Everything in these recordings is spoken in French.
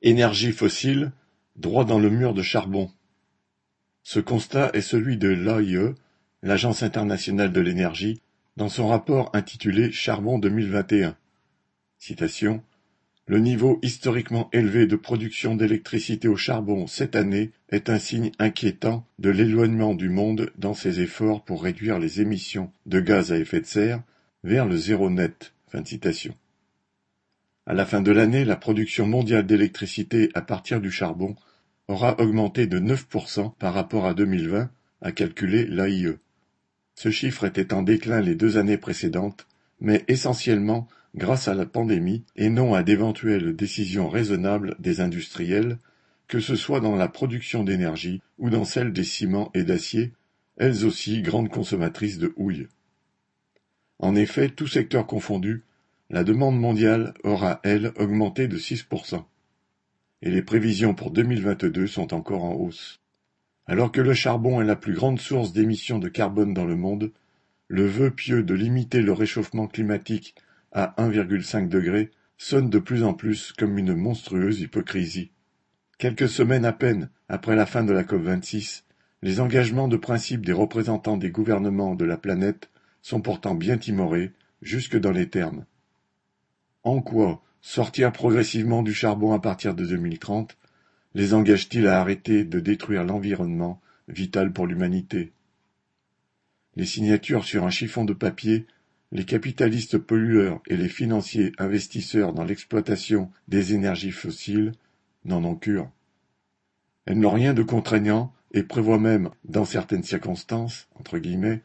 Énergie fossile, droit dans le mur de charbon. Ce constat est celui de l'AIE, l'Agence internationale de l'énergie, dans son rapport intitulé Charbon 2021. Citation Le niveau historiquement élevé de production d'électricité au charbon cette année est un signe inquiétant de l'éloignement du monde dans ses efforts pour réduire les émissions de gaz à effet de serre vers le zéro net. Fin de citation. À la fin de l'année, la production mondiale d'électricité à partir du charbon aura augmenté de 9% par rapport à 2020, a calculé l'AIE. Ce chiffre était en déclin les deux années précédentes, mais essentiellement grâce à la pandémie et non à d'éventuelles décisions raisonnables des industriels, que ce soit dans la production d'énergie ou dans celle des ciments et d'acier, elles aussi grandes consommatrices de houille. En effet, tout secteur confondu, la demande mondiale aura, elle, augmenté de 6%, et les prévisions pour 2022 sont encore en hausse. Alors que le charbon est la plus grande source d'émissions de carbone dans le monde, le vœu pieux de limiter le réchauffement climatique à 1,5 degré sonne de plus en plus comme une monstrueuse hypocrisie. Quelques semaines à peine après la fin de la COP26, les engagements de principe des représentants des gouvernements de la planète sont pourtant bien timorés, jusque dans les termes. En quoi sortir progressivement du charbon à partir de 2030 les engage-t-il à arrêter de détruire l'environnement vital pour l'humanité? Les signatures sur un chiffon de papier, les capitalistes pollueurs et les financiers investisseurs dans l'exploitation des énergies fossiles n'en ont cure. Elles n'ont rien de contraignant et prévoient même, dans certaines circonstances, entre guillemets,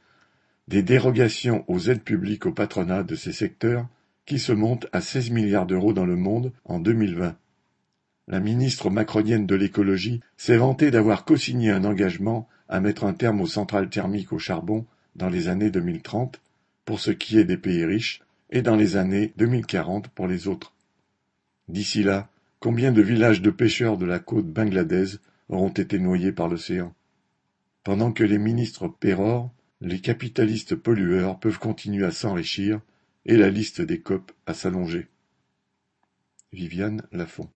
des dérogations aux aides publiques au patronat de ces secteurs qui se monte à seize milliards d'euros dans le monde en 2020. La ministre macronienne de l'écologie s'est vantée d'avoir co-signé un engagement à mettre un terme aux centrales thermiques au charbon dans les années 2030 pour ce qui est des pays riches et dans les années 2040 pour les autres. D'ici là, combien de villages de pêcheurs de la côte bangladaise auront été noyés par l'océan? Pendant que les ministres pérorent, les capitalistes pollueurs peuvent continuer à s'enrichir et la liste des COP à s'allonger. Viviane Lafont